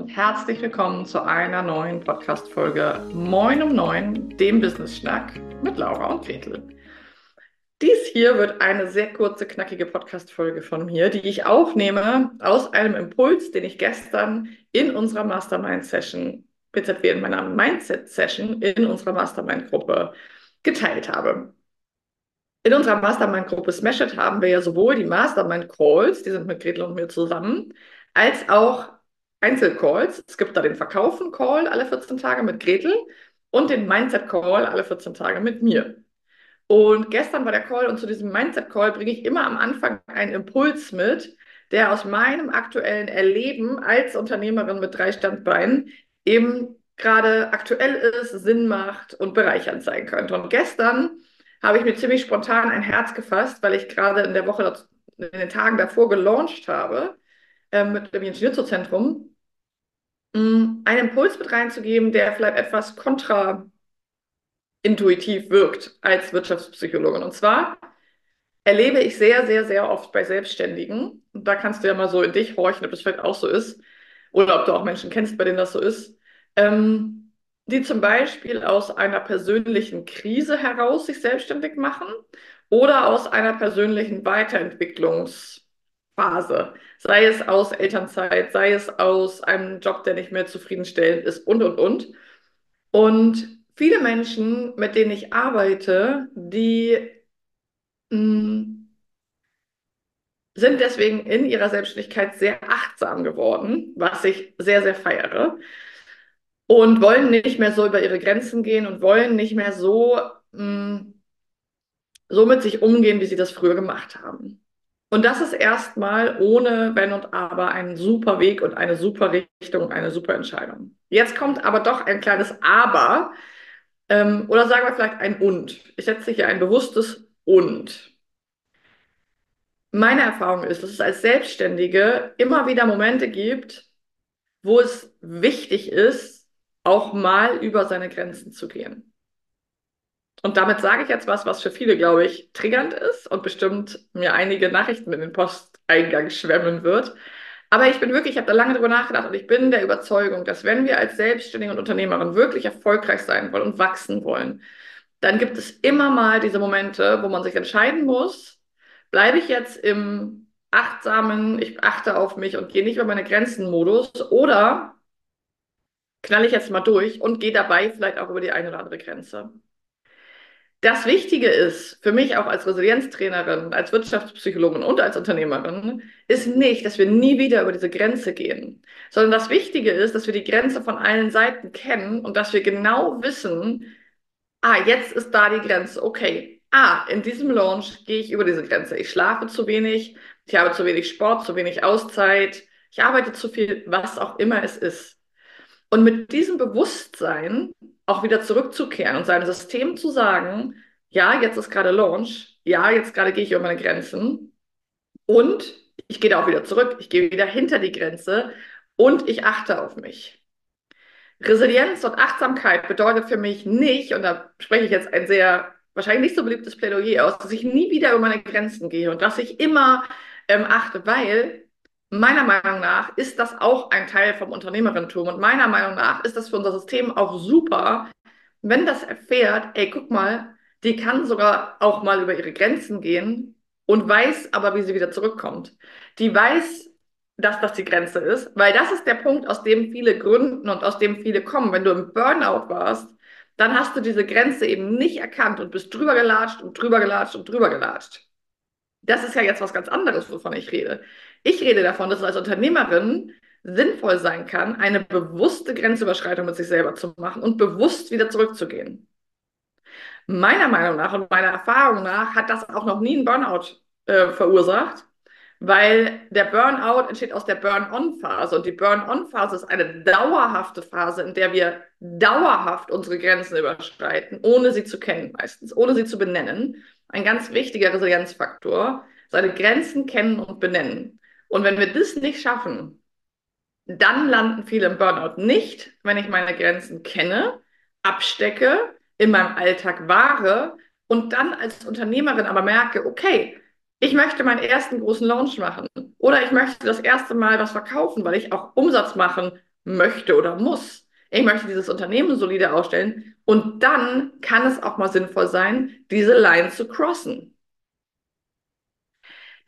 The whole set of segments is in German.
und herzlich willkommen zu einer neuen Podcast-Folge Moin um Neun, dem Business-Schnack mit Laura und Gretel. Dies hier wird eine sehr kurze, knackige Podcast-Folge von mir, die ich aufnehme aus einem Impuls, den ich gestern in unserer Mastermind-Session, BZW in meiner Mindset-Session in unserer Mastermind-Gruppe geteilt habe. In unserer Mastermind-Gruppe Smash It haben wir ja sowohl die Mastermind-Calls, die sind mit Gretel und mir zusammen, als auch Einzelcalls. Es gibt da den Verkaufen-Call alle 14 Tage mit Gretel und den Mindset-Call alle 14 Tage mit mir. Und gestern war der Call und zu diesem Mindset-Call bringe ich immer am Anfang einen Impuls mit, der aus meinem aktuellen Erleben als Unternehmerin mit drei Standbeinen eben gerade aktuell ist, Sinn macht und bereichernd sein könnte. Und gestern habe ich mir ziemlich spontan ein Herz gefasst, weil ich gerade in der Woche, in den Tagen davor gelauncht habe äh, mit dem Ingenieurzentrum einen Impuls mit reinzugeben, der vielleicht etwas kontraintuitiv wirkt als Wirtschaftspsychologin. Und zwar erlebe ich sehr, sehr, sehr oft bei Selbstständigen, und da kannst du ja mal so in dich horchen, ob das vielleicht auch so ist, oder ob du auch Menschen kennst, bei denen das so ist, ähm, die zum Beispiel aus einer persönlichen Krise heraus sich selbstständig machen oder aus einer persönlichen Weiterentwicklungs- Phase. Sei es aus Elternzeit, sei es aus einem Job, der nicht mehr zufriedenstellend ist und, und, und. Und viele Menschen, mit denen ich arbeite, die mm, sind deswegen in ihrer Selbstständigkeit sehr achtsam geworden, was ich sehr, sehr feiere. Und wollen nicht mehr so über ihre Grenzen gehen und wollen nicht mehr so, mh, mm, so mit sich umgehen, wie sie das früher gemacht haben. Und das ist erstmal ohne Wenn und Aber ein super Weg und eine super Richtung, eine super Entscheidung. Jetzt kommt aber doch ein kleines Aber ähm, oder sagen wir vielleicht ein Und. Ich setze hier ein bewusstes Und. Meine Erfahrung ist, dass es als Selbstständige immer wieder Momente gibt, wo es wichtig ist, auch mal über seine Grenzen zu gehen. Und damit sage ich jetzt was, was für viele, glaube ich, triggernd ist und bestimmt mir einige Nachrichten in den Posteingang schwemmen wird. Aber ich bin wirklich, ich habe da lange drüber nachgedacht und ich bin der Überzeugung, dass wenn wir als Selbstständige und Unternehmerin wirklich erfolgreich sein wollen und wachsen wollen, dann gibt es immer mal diese Momente, wo man sich entscheiden muss, bleibe ich jetzt im achtsamen, ich achte auf mich und gehe nicht über meine Grenzen-Modus oder knall ich jetzt mal durch und gehe dabei vielleicht auch über die eine oder andere Grenze. Das Wichtige ist für mich auch als Resilienztrainerin, als Wirtschaftspsychologin und als Unternehmerin, ist nicht, dass wir nie wieder über diese Grenze gehen, sondern das Wichtige ist, dass wir die Grenze von allen Seiten kennen und dass wir genau wissen, ah, jetzt ist da die Grenze, okay. Ah, in diesem Launch gehe ich über diese Grenze. Ich schlafe zu wenig, ich habe zu wenig Sport, zu wenig Auszeit, ich arbeite zu viel, was auch immer es ist. Und mit diesem Bewusstsein auch wieder zurückzukehren und seinem System zu sagen, ja, jetzt ist gerade Launch, ja, jetzt gerade gehe ich über meine Grenzen und ich gehe da auch wieder zurück, ich gehe wieder hinter die Grenze und ich achte auf mich. Resilienz und Achtsamkeit bedeutet für mich nicht, und da spreche ich jetzt ein sehr wahrscheinlich nicht so beliebtes Plädoyer aus, dass ich nie wieder über meine Grenzen gehe und dass ich immer ähm, achte, weil Meiner Meinung nach ist das auch ein Teil vom Unternehmerentum und meiner Meinung nach ist das für unser System auch super, wenn das erfährt, ey, guck mal, die kann sogar auch mal über ihre Grenzen gehen und weiß aber, wie sie wieder zurückkommt. Die weiß, dass das die Grenze ist, weil das ist der Punkt, aus dem viele gründen und aus dem viele kommen. Wenn du im Burnout warst, dann hast du diese Grenze eben nicht erkannt und bist drüber gelatscht und drüber gelatscht und drüber gelatscht. Das ist ja jetzt was ganz anderes, wovon ich rede. Ich rede davon, dass es als Unternehmerin sinnvoll sein kann, eine bewusste Grenzüberschreitung mit sich selber zu machen und bewusst wieder zurückzugehen. Meiner Meinung nach und meiner Erfahrung nach hat das auch noch nie einen Burnout äh, verursacht, weil der Burnout entsteht aus der Burn-on-Phase und die Burn-on-Phase ist eine dauerhafte Phase, in der wir dauerhaft unsere Grenzen überschreiten, ohne sie zu kennen meistens, ohne sie zu benennen. Ein ganz wichtiger Resilienzfaktor, seine Grenzen kennen und benennen. Und wenn wir das nicht schaffen, dann landen viele im Burnout nicht, wenn ich meine Grenzen kenne, abstecke, in meinem Alltag wahre und dann als Unternehmerin aber merke, okay, ich möchte meinen ersten großen Launch machen oder ich möchte das erste Mal was verkaufen, weil ich auch Umsatz machen möchte oder muss. Ich möchte dieses Unternehmen solide aufstellen und dann kann es auch mal sinnvoll sein, diese Line zu crossen.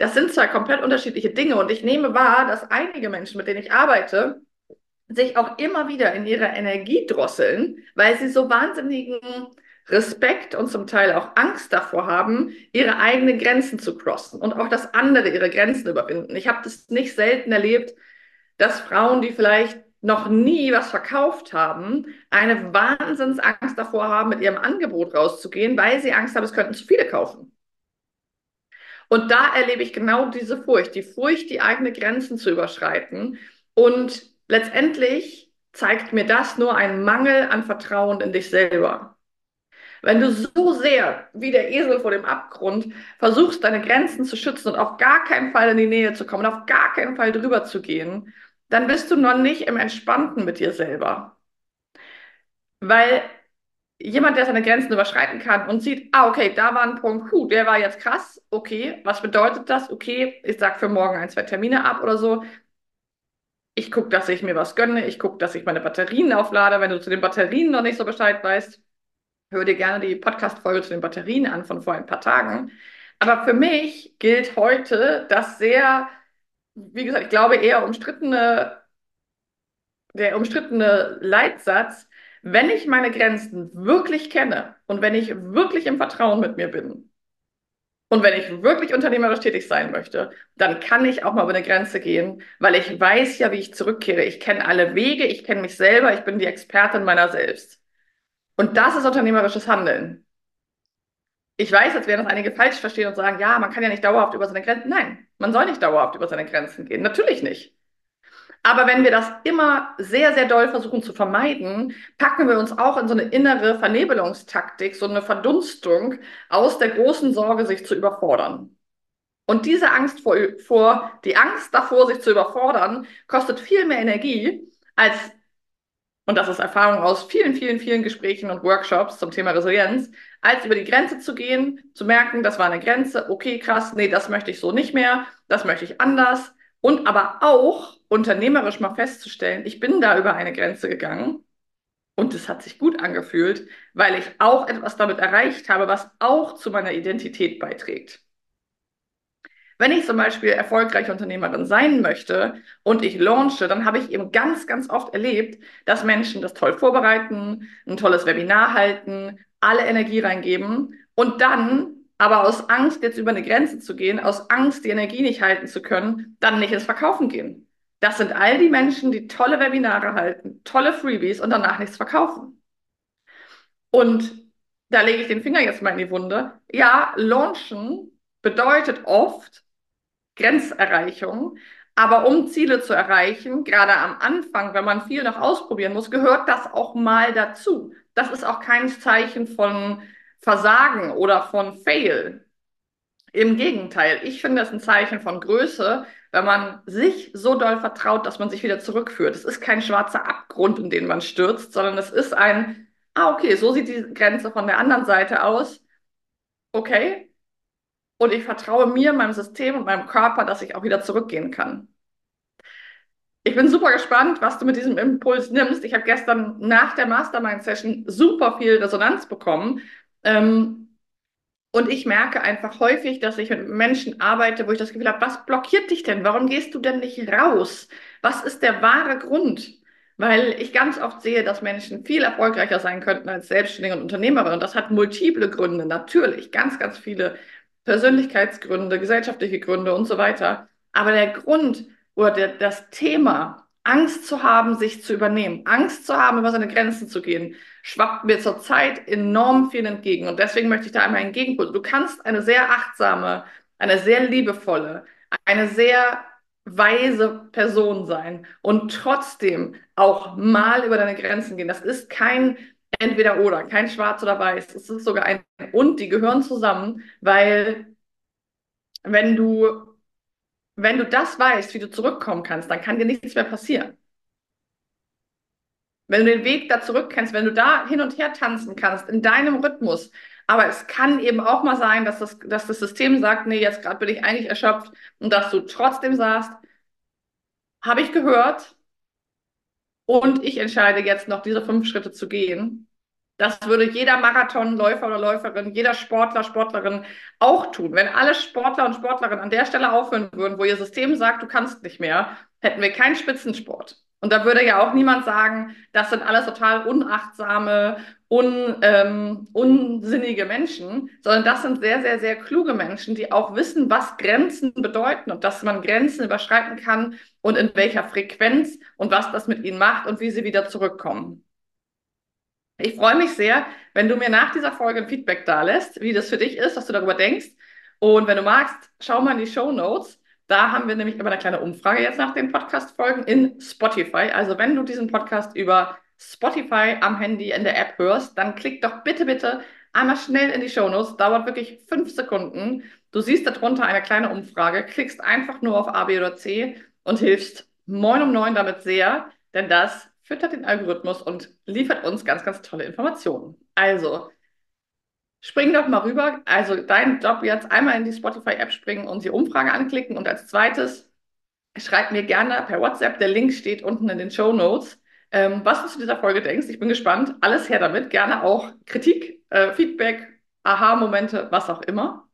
Das sind zwei komplett unterschiedliche Dinge und ich nehme wahr, dass einige Menschen, mit denen ich arbeite, sich auch immer wieder in ihrer Energie drosseln, weil sie so wahnsinnigen Respekt und zum Teil auch Angst davor haben, ihre eigenen Grenzen zu crossen und auch, dass andere ihre Grenzen überwinden. Ich habe das nicht selten erlebt, dass Frauen, die vielleicht noch nie was verkauft haben, eine Wahnsinnsangst davor haben, mit ihrem Angebot rauszugehen, weil sie Angst haben, es könnten zu viele kaufen. Und da erlebe ich genau diese Furcht, die Furcht, die eigene Grenzen zu überschreiten. Und letztendlich zeigt mir das nur einen Mangel an Vertrauen in dich selber. Wenn du so sehr wie der Esel vor dem Abgrund versuchst, deine Grenzen zu schützen und auf gar keinen Fall in die Nähe zu kommen, auf gar keinen Fall drüber zu gehen, dann bist du noch nicht im Entspannten mit dir selber. Weil jemand, der seine Grenzen überschreiten kann und sieht, ah, okay, da war ein Punkt, puh, der war jetzt krass, okay, was bedeutet das? Okay, ich sag für morgen ein, zwei Termine ab oder so. Ich gucke, dass ich mir was gönne, ich gucke, dass ich meine Batterien auflade. Wenn du zu den Batterien noch nicht so Bescheid weißt, hör dir gerne die Podcast-Folge zu den Batterien an von vor ein paar Tagen. Aber für mich gilt heute das sehr, wie gesagt, ich glaube eher umstrittene, der umstrittene Leitsatz, wenn ich meine Grenzen wirklich kenne und wenn ich wirklich im Vertrauen mit mir bin und wenn ich wirklich unternehmerisch tätig sein möchte, dann kann ich auch mal über eine Grenze gehen, weil ich weiß ja, wie ich zurückkehre. Ich kenne alle Wege, ich kenne mich selber, ich bin die Expertin meiner selbst. Und das ist unternehmerisches Handeln. Ich weiß, jetzt werden das einige falsch verstehen und sagen, ja, man kann ja nicht dauerhaft über seine Grenzen. Nein, man soll nicht dauerhaft über seine Grenzen gehen. Natürlich nicht. Aber wenn wir das immer sehr, sehr doll versuchen zu vermeiden, packen wir uns auch in so eine innere Vernebelungstaktik, so eine Verdunstung aus der großen Sorge, sich zu überfordern. Und diese Angst vor, vor die Angst davor, sich zu überfordern, kostet viel mehr Energie als und das ist Erfahrung aus vielen, vielen, vielen Gesprächen und Workshops zum Thema Resilienz, als über die Grenze zu gehen, zu merken, das war eine Grenze, okay, krass, nee, das möchte ich so nicht mehr, das möchte ich anders. Und aber auch unternehmerisch mal festzustellen, ich bin da über eine Grenze gegangen und es hat sich gut angefühlt, weil ich auch etwas damit erreicht habe, was auch zu meiner Identität beiträgt. Wenn ich zum Beispiel erfolgreiche Unternehmerin sein möchte und ich launche, dann habe ich eben ganz, ganz oft erlebt, dass Menschen das toll vorbereiten, ein tolles Webinar halten, alle Energie reingeben und dann aber aus Angst, jetzt über eine Grenze zu gehen, aus Angst, die Energie nicht halten zu können, dann nicht ins Verkaufen gehen. Das sind all die Menschen, die tolle Webinare halten, tolle Freebies und danach nichts verkaufen. Und da lege ich den Finger jetzt mal in die Wunde. Ja, launchen bedeutet oft, Grenzerreichung. Aber um Ziele zu erreichen, gerade am Anfang, wenn man viel noch ausprobieren muss, gehört das auch mal dazu. Das ist auch kein Zeichen von Versagen oder von Fail. Im Gegenteil, ich finde das ein Zeichen von Größe, wenn man sich so doll vertraut, dass man sich wieder zurückführt. Es ist kein schwarzer Abgrund, in den man stürzt, sondern es ist ein, ah, okay, so sieht die Grenze von der anderen Seite aus. Okay, und ich vertraue mir, meinem System und meinem Körper, dass ich auch wieder zurückgehen kann. Ich bin super gespannt, was du mit diesem Impuls nimmst. Ich habe gestern nach der Mastermind-Session super viel Resonanz bekommen. Ähm, und ich merke einfach häufig, dass ich mit Menschen arbeite, wo ich das Gefühl habe, was blockiert dich denn? Warum gehst du denn nicht raus? Was ist der wahre Grund? Weil ich ganz oft sehe, dass Menschen viel erfolgreicher sein könnten als Selbstständige und Unternehmerin. Und das hat multiple Gründe, natürlich, ganz, ganz viele Persönlichkeitsgründe, gesellschaftliche Gründe und so weiter. Aber der Grund oder der, das Thema, Angst zu haben, sich zu übernehmen, Angst zu haben, über seine Grenzen zu gehen, schwappt mir zurzeit enorm viel entgegen. Und deswegen möchte ich da einmal entgegenpulsen. Du kannst eine sehr achtsame, eine sehr liebevolle, eine sehr weise Person sein und trotzdem auch mal über deine Grenzen gehen. Das ist kein entweder oder, kein schwarz oder weiß. Es ist sogar ein und, die gehören zusammen, weil wenn du, wenn du das weißt, wie du zurückkommen kannst, dann kann dir nichts mehr passieren. Wenn du den Weg da zurück kennst, wenn du da hin und her tanzen kannst, in deinem Rhythmus, aber es kann eben auch mal sein, dass das, dass das System sagt, nee, jetzt gerade bin ich eigentlich erschöpft und dass du trotzdem sagst, habe ich gehört, und ich entscheide jetzt noch diese fünf Schritte zu gehen, das würde jeder Marathonläufer oder Läuferin, jeder Sportler, Sportlerin auch tun. Wenn alle Sportler und Sportlerinnen an der Stelle aufhören würden, wo ihr System sagt, du kannst nicht mehr, hätten wir keinen Spitzensport. Und da würde ja auch niemand sagen, das sind alles total unachtsame, un, ähm, unsinnige Menschen, sondern das sind sehr, sehr, sehr kluge Menschen, die auch wissen, was Grenzen bedeuten und dass man Grenzen überschreiten kann und in welcher Frequenz und was das mit ihnen macht und wie sie wieder zurückkommen. Ich freue mich sehr, wenn du mir nach dieser Folge ein Feedback da lässt, wie das für dich ist, was du darüber denkst. Und wenn du magst, schau mal in die Show Notes. Da haben wir nämlich immer eine kleine Umfrage jetzt nach den Podcast-Folgen in Spotify. Also wenn du diesen Podcast über Spotify am Handy in der App hörst, dann klick doch bitte, bitte einmal schnell in die Show Notes. Dauert wirklich fünf Sekunden. Du siehst darunter eine kleine Umfrage, klickst einfach nur auf A, B oder C und hilfst Moin um neun damit sehr, denn das füttert den Algorithmus und liefert uns ganz, ganz tolle Informationen. Also, spring doch mal rüber. Also, dein Job jetzt einmal in die Spotify-App springen und die Umfrage anklicken. Und als zweites, schreib mir gerne per WhatsApp. Der Link steht unten in den Show Notes. Ähm, was du zu dieser Folge denkst. Ich bin gespannt. Alles her damit. Gerne auch Kritik, äh, Feedback, Aha-Momente, was auch immer.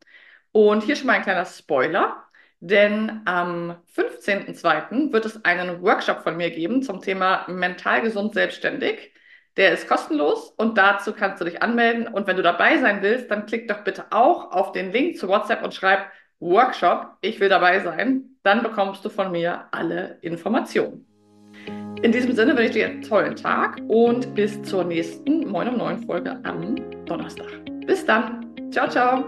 Und hier schon mal ein kleiner Spoiler. Denn am 15.02. wird es einen Workshop von mir geben zum Thema mental gesund selbstständig. Der ist kostenlos und dazu kannst du dich anmelden. Und wenn du dabei sein willst, dann klick doch bitte auch auf den Link zu WhatsApp und schreib Workshop, ich will dabei sein. Dann bekommst du von mir alle Informationen. In diesem Sinne wünsche ich dir einen tollen Tag und bis zur nächsten Moin um 9 Folge am Donnerstag. Bis dann. Ciao, ciao.